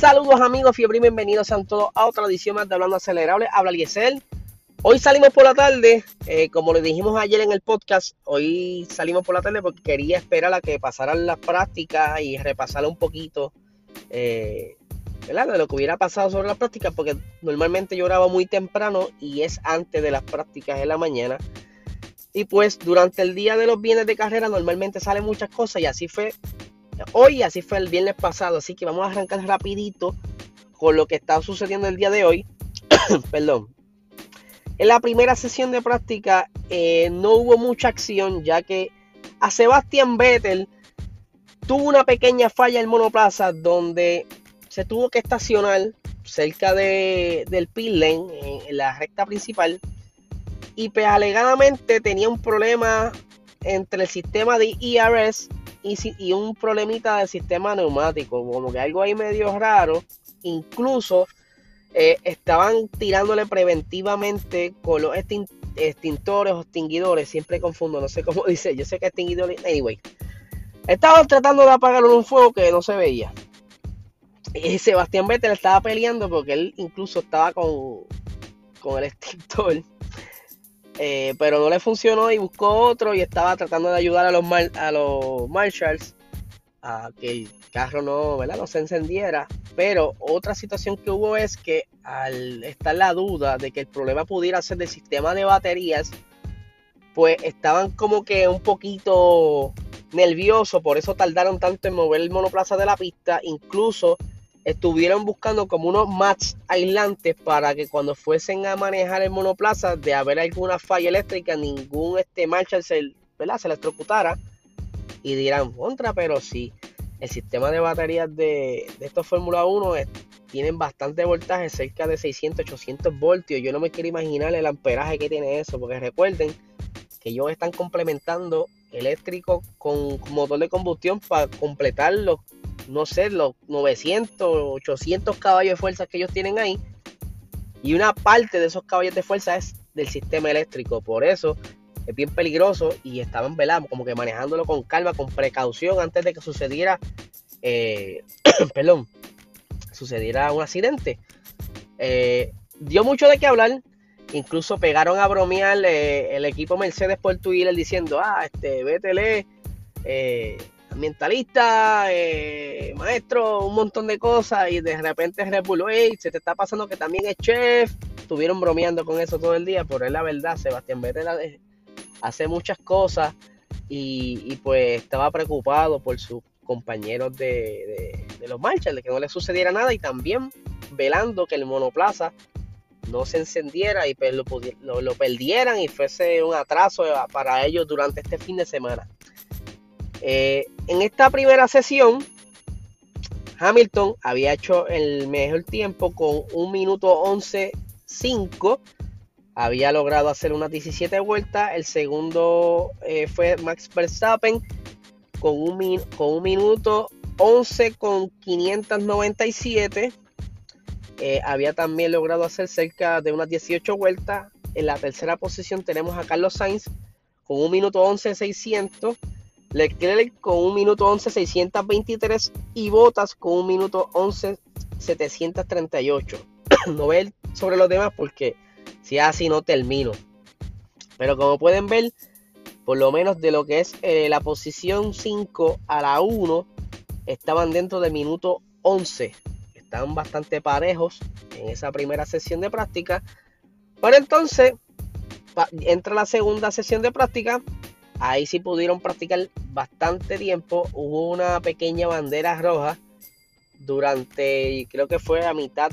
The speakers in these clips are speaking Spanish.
Saludos amigos, fiebre y bienvenidos sean todos a otra edición más de Hablando Acelerable. Habla Liesel. Hoy salimos por la tarde, eh, como les dijimos ayer en el podcast, hoy salimos por la tarde porque quería esperar a que pasaran las prácticas y repasar un poquito eh, de lo que hubiera pasado sobre las prácticas, porque normalmente yo grabo muy temprano y es antes de las prácticas de la mañana. Y pues durante el día de los bienes de carrera normalmente salen muchas cosas y así fue hoy, así fue el viernes pasado. Así que vamos a arrancar rapidito con lo que está sucediendo el día de hoy. Perdón. En la primera sesión de práctica eh, no hubo mucha acción ya que a Sebastián Vettel tuvo una pequeña falla en monoplaza donde se tuvo que estacionar cerca de, del pit en la recta principal y pues alegadamente tenía un problema entre el sistema de ERS y, un problemita del sistema neumático, como que algo ahí medio raro. Incluso eh, estaban tirándole preventivamente con los extintores o extinguidores, siempre confundo, no sé cómo dice, yo sé que extinguidores, anyway. Estaban tratando de apagar un fuego que no se veía. Y Sebastián Vettel estaba peleando porque él incluso estaba con, con el extintor eh, pero no le funcionó y buscó otro y estaba tratando de ayudar a los, a los marshals a que el carro no, ¿verdad? no se encendiera. Pero otra situación que hubo es que al estar la duda de que el problema pudiera ser del sistema de baterías, pues estaban como que un poquito nerviosos, por eso tardaron tanto en mover el monoplaza de la pista. Incluso estuvieron buscando como unos mats aislantes para que cuando fuesen a manejar el monoplaza de haber alguna falla eléctrica ningún este Marshall se, ¿verdad? se electrocutara y dirán contra pero sí el sistema de baterías de, de estos Fórmula 1 tienen bastante voltaje cerca de 600 800 voltios yo no me quiero imaginar el amperaje que tiene eso porque recuerden que ellos están complementando eléctrico con motor de combustión para completar los no sé, los 900, 800 caballos de fuerza que ellos tienen ahí. Y una parte de esos caballos de fuerza es del sistema eléctrico. Por eso es bien peligroso y estaban velando, como que manejándolo con calma, con precaución antes de que sucediera, eh, perdón, sucediera un accidente. Eh, dio mucho de qué hablar. Incluso pegaron a bromear eh, el equipo Mercedes por Twitter diciendo, ah, este, BTL, eh, ambientalista, eh, maestro, un montón de cosas y de repente Red se te está pasando que también es chef. Estuvieron bromeando con eso todo el día, pero es la verdad, Sebastián Vettel hace muchas cosas y, pues estaba preocupado por sus compañeros de, los marchas, de que no le sucediera nada y también velando que el monoplaza no se encendiera y pues lo, lo perdieran y fuese un atraso para ellos durante este fin de semana. Eh, en esta primera sesión, Hamilton había hecho el mejor tiempo con un minuto 11.5. Había logrado hacer unas 17 vueltas. El segundo eh, fue Max Verstappen con un, con minuto 11 con 597. Eh, había también logrado hacer cerca de unas 18 vueltas. En la tercera posición tenemos a Carlos Sainz con un minuto 11 600. Leclerc con un minuto 11 623 y Botas con un minuto 11 738. no ver sobre los demás porque si así no termino. Pero como pueden ver, por lo menos de lo que es eh, la posición 5 a la 1, estaban dentro del minuto 11. Estaban bastante parejos en esa primera sesión de práctica. Pero entonces entra la segunda sesión de práctica Ahí sí pudieron practicar bastante tiempo. Hubo una pequeña bandera roja durante, creo que fue a mitad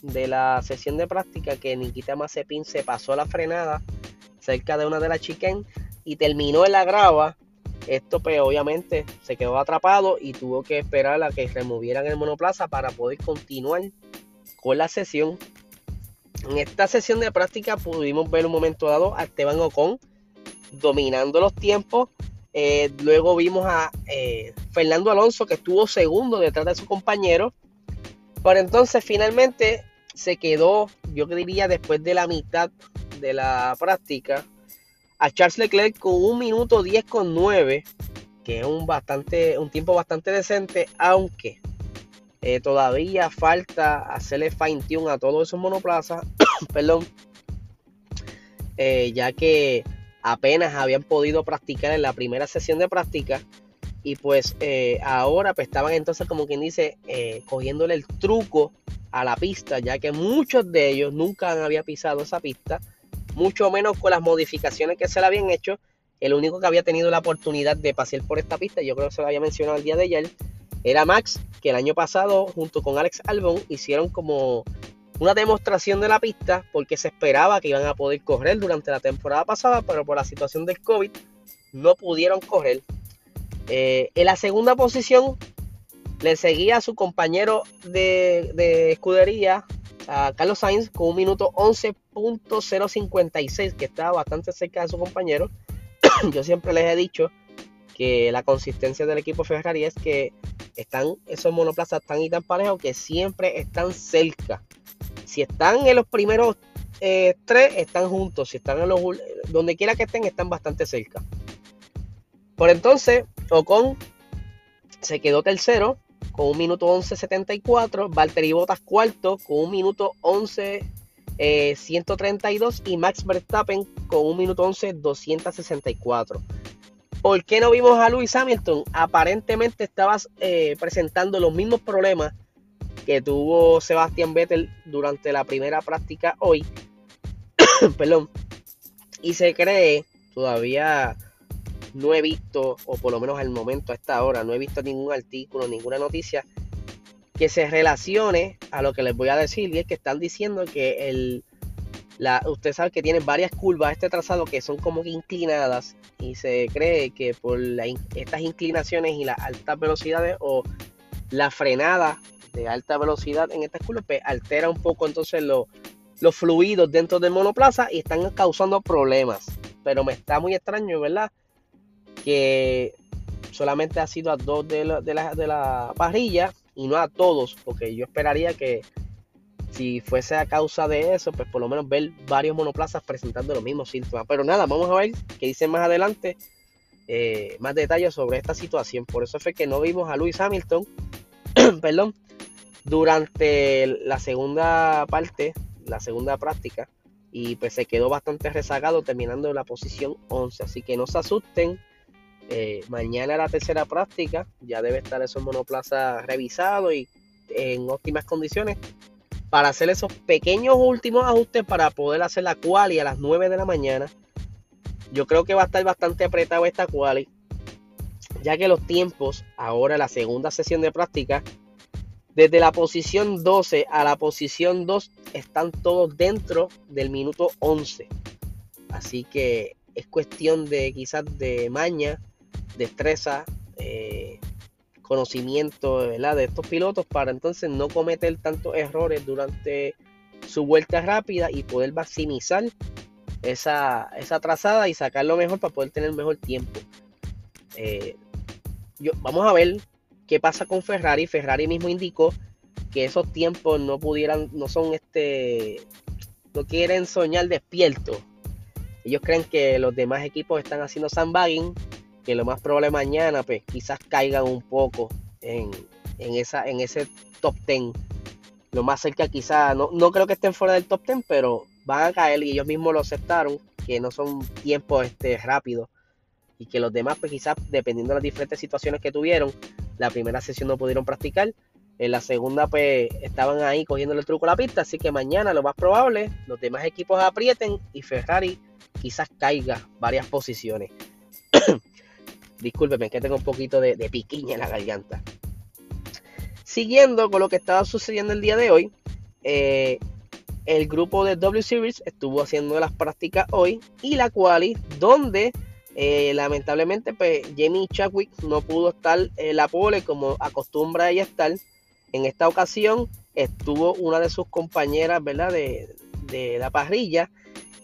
de la sesión de práctica que Nikita Mazepin se pasó la frenada cerca de una de las chicken y terminó en la grava. Esto pues obviamente se quedó atrapado y tuvo que esperar a que removieran el monoplaza para poder continuar con la sesión. En esta sesión de práctica pudimos ver un momento dado a Esteban Ocon dominando los tiempos. Eh, luego vimos a eh, Fernando Alonso que estuvo segundo detrás de su compañero. Pero entonces finalmente se quedó, yo diría después de la mitad de la práctica, a Charles Leclerc con un minuto 10 con 9, que es un, bastante, un tiempo bastante decente, aunque Eh, todavía falta hacerle fine tune a todos esos monoplazas, perdón, ya que apenas habían podido practicar en la primera sesión de práctica. Y pues eh, ahora pues estaban entonces como quien dice cogiéndole el truco a la pista ya que muchos de ellos nunca habían pisado esa pista mucho menos con las modificaciones que se le habían hecho. El único que había tenido la oportunidad de pasear por esta pista yo creo que se lo había mencionado el día de ayer era Max, que el año pasado junto con Alex Albon hicieron como una demostración de la pista porque se esperaba que iban a poder correr durante la temporada pasada, pero por la situación del COVID no pudieron correr. Eh, en la segunda posición le seguía a su compañero de, escudería, a Carlos Sainz, con un minuto 11.056, que estaba bastante cerca de su compañero. Yo siempre les he dicho que la consistencia del equipo Ferrari es que están esos monoplazas tan y tan parejos que siempre están cerca. Si están en los primeros eh, tres, están juntos. Si están en los donde quiera que estén, están bastante cerca. Por entonces, Ocon se quedó tercero con un minuto 11.74. Valtteri Bottas cuarto con un minuto 11. 132 eh, y Max Verstappen con un minuto 11 264 ¿Por qué no vimos a Lewis Hamilton? Aparentemente estabas eh, presentando los mismos problemas que tuvo Sebastián Vettel durante la primera práctica hoy. Perdón. Y se cree, todavía no he visto, o por lo menos al momento, a esta hora, no he visto ningún artículo, ninguna noticia que se relacione a lo que les voy a decir. Y es que están diciendo que el, usted sabe que tiene varias curvas este trazado que son como inclinadas y se cree que por estas inclinaciones y las altas velocidades o la frenada de alta velocidad en estas curvas pues, altera un poco entonces los fluidos dentro del monoplaza y están causando problemas. Pero me está muy extraño, ¿verdad? Que solamente ha sido a dos de la, de la, de la parrilla y no a todos, porque yo esperaría que si fuese a causa de eso, pues por lo menos ver varios monoplazas presentando los mismos síntomas. Pero nada, vamos a ver qué dicen más adelante, eh, más detalles sobre esta situación. Por eso fue que no vimos a Lewis Hamilton, perdón, durante la segunda parte, la segunda práctica, y pues se quedó bastante rezagado terminando en la posición 11. Así que no se asusten. Eh, mañana la tercera práctica, ya debe estar esos monoplazas revisados y en óptimas condiciones para hacer esos pequeños últimos ajustes para poder hacer la quali a las 9 de la mañana. Yo creo que va a estar bastante apretado esta quali, ya que los tiempos, ahora la segunda sesión de práctica, desde la posición 12 a la posición 2 están todos dentro del minuto 11. Así que es cuestión de quizás de maña, destreza, eh, conocimiento de estos pilotos para entonces no cometer tantos errores durante su vuelta rápida y poder maximizar esa, esa trazada y sacar lo mejor para poder tener mejor tiempo. Eh, yo, vamos a ver qué pasa con Ferrari. Ferrari mismo indicó que esos tiempos no pudieran, no son este, no quieren soñar despiertos. Ellos creen que los demás equipos están haciendo sandbagging que lo más probable mañana, pues quizás caigan un poco en, esa, en ese top 10. Lo más cerca quizás, no, no creo que estén fuera del top 10, pero van a caer y ellos mismos lo aceptaron, que no son tiempos este, rápidos y que los demás, pues quizás dependiendo de las diferentes situaciones que tuvieron, la primera sesión no pudieron practicar, en la segunda pues estaban ahí cogiendo el truco a la pista, así que mañana lo más probable, los demás equipos aprieten y Ferrari quizás caiga varias posiciones. Discúlpeme, que tengo un poquito de, piquiña en la garganta. Siguiendo con lo que estaba sucediendo el día de hoy, eh, el grupo de W Series estuvo haciendo las prácticas hoy y la quali, donde eh, lamentablemente pues, Jamie Chadwick no pudo estar en la pole como acostumbra ella estar. En esta ocasión estuvo una de sus compañeras ¿verdad? De, de la parrilla,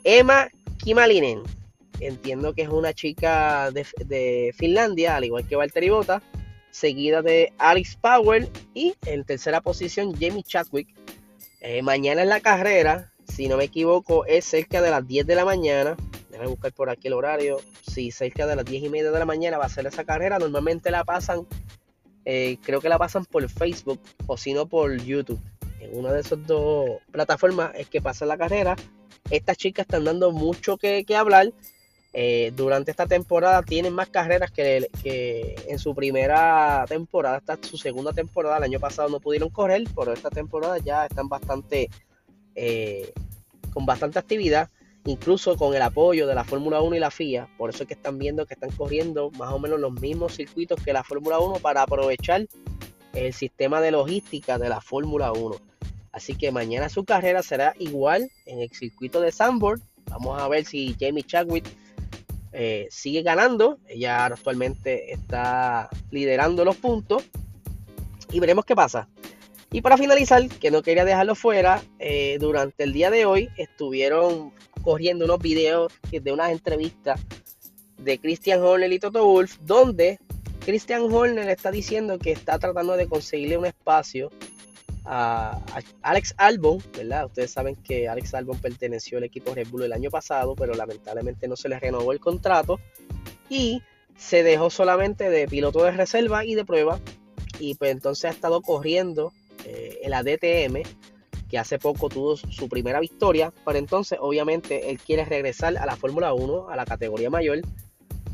Emma Kimalinen entiendo que es una chica de, Finlandia, al igual que Valtteri Bota, seguida de Alex Power y en tercera posición Jamie Chadwick. Eh, mañana en la carrera, si no me equivoco, es cerca de las 10 de la mañana. Déjame buscar por aquí el horario. Sí, cerca de las 10 y media de la mañana va a ser esa carrera. Normalmente la pasan eh, creo que la pasan por Facebook o si no por YouTube. En una de esas dos plataformas es que pasa la carrera. Estas chicas están dando mucho que, hablar. Eh, durante esta temporada tienen más carreras que, en su primera temporada, esta su segunda temporada. El año pasado no pudieron correr, pero esta temporada ya están bastante eh, con bastante actividad incluso con el apoyo de la Fórmula 1 y la FIA. Por eso es que están viendo que están corriendo más o menos los mismos circuitos que la Fórmula 1 para aprovechar el sistema de logística de la Fórmula 1. Así que mañana su carrera será igual en el circuito de Sandboard. Vamos a ver si Jamie Chadwick eh, sigue ganando. Ella actualmente está liderando los puntos. Y veremos qué pasa. Y para finalizar, que no quería dejarlo fuera, eh, durante el día de hoy estuvieron corriendo unos videos de unas entrevistas de Christian Horner y Toto Wolf, donde Christian Horner está diciendo que está tratando de conseguirle un espacio a, Alex Albon, ¿verdad? Ustedes saben que Alex Albon perteneció al equipo Red Bull el año pasado, pero lamentablemente no se le renovó el contrato y se dejó solamente de piloto de reserva y de prueba y pues entonces ha estado corriendo eh, en la DTM que hace poco tuvo su primera victoria, pero entonces obviamente él quiere regresar a la Fórmula 1, a la categoría mayor,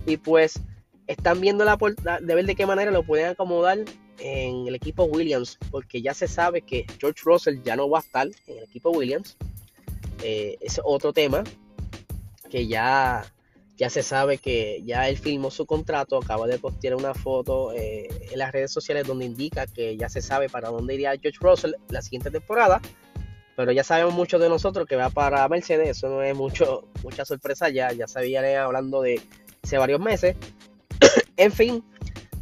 y pues están viendo la, de ver de qué manera lo pueden acomodar en el equipo Williams, porque ya se sabe que George Russell ya no va a estar en el equipo Williams. Eh, es otro tema que ya, ya se sabe que ya él firmó su contrato, acaba de postear una foto eh, en las redes sociales donde indica que ya se sabe para dónde iría George Russell la siguiente temporada pero ya sabemos mucho de nosotros que va para Mercedes, eso no es mucho, mucha sorpresa ya, ya sabía hablando de hace varios meses. en fin,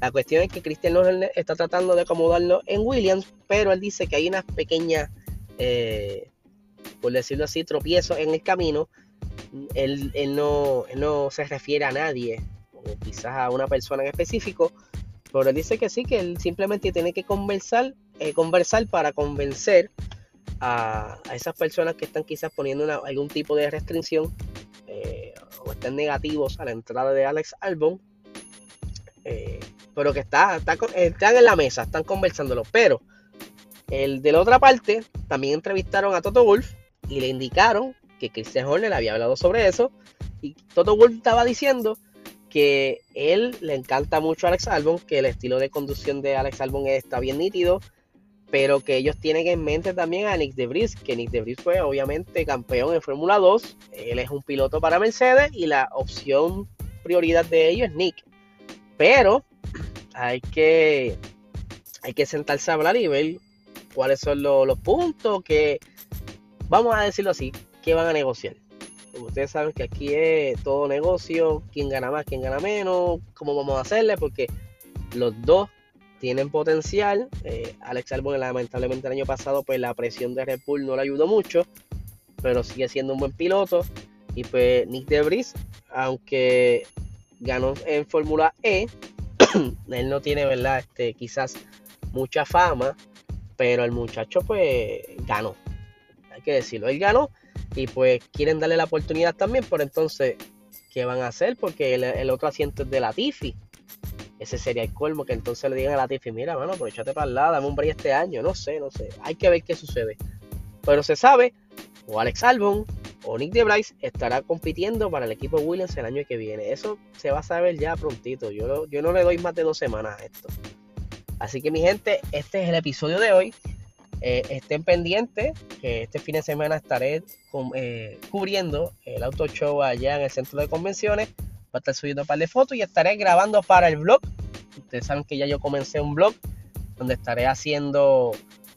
la cuestión es que Christian Horner está tratando de acomodarlo en Williams, pero él dice que hay unas pequeñas, eh, por decirlo así, tropiezos en el camino. Él, no, se refiere a nadie, o quizás a una persona en específico, pero él dice que sí, que él simplemente tiene que conversar, eh, conversar para convencer a, esas personas que están quizás poniendo algún tipo de restricción eh, o están negativos a la entrada de Alex Albon, eh, pero que está, están en la mesa, están conversándolo. Pero el de la otra parte también entrevistaron a Toto Wolf y le indicaron que Christian Horner había hablado sobre eso y Toto Wolf estaba diciendo que él le encanta mucho a Alex Albon, que el estilo de conducción de Alex Albon está bien nítido, pero que ellos tienen en mente también a Nick DeVries, que Nick DeVries fue obviamente campeón en Fórmula 2, él es un piloto para Mercedes y la opción prioridad de ellos es Nick. Pero hay que, hay que sentarse a hablar y ver cuáles son los, puntos que, vamos a decirlo así, que van a negociar. ustedes saben que aquí es todo negocio, quién gana más, quién gana menos, cómo vamos a hacerle, porque los dos tienen potencial. Eh, Alex Albon lamentablemente el año pasado pues la presión de Red Bull no le ayudó mucho, pero sigue siendo un buen piloto. Y pues Nick Debris, aunque ganó en Fórmula E, él no tiene, ¿verdad? Este, quizás mucha fama, pero el muchacho pues ganó. Hay que decirlo, él ganó y pues quieren darle la oportunidad también, pero entonces, ¿qué van a hacer? Porque el, otro asiento es de la Tiffy ese sería el colmo que entonces le digan a la Tiffy, mira, mano, aprovechate para el lado, dame un break este año, no sé, no sé, hay que ver qué sucede. Pero se sabe, o Alex Albon o Nick DeBrice estará compitiendo para el equipo Williams el año que viene. Eso se va a saber ya prontito. Yo, yo no le doy más de dos semanas a esto. Así que mi gente, este es el episodio de hoy. Eh, estén pendientes que este fin de semana estaré eh, cubriendo el auto show allá en el centro de convenciones a estar subiendo un par de fotos y estaré grabando para el blog. Ustedes saben que ya yo comencé un blog donde estaré haciendo,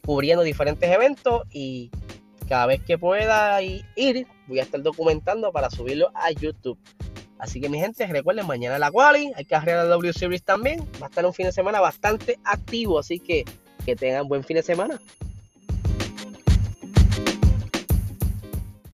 cubriendo diferentes eventos y cada vez que pueda ir, voy a estar documentando para subirlo a YouTube. Así que mi gente, recuerden, mañana la quali, hay que arreglar la W Series también. Va a estar un fin de semana bastante activo, así que que tengan buen fin de semana.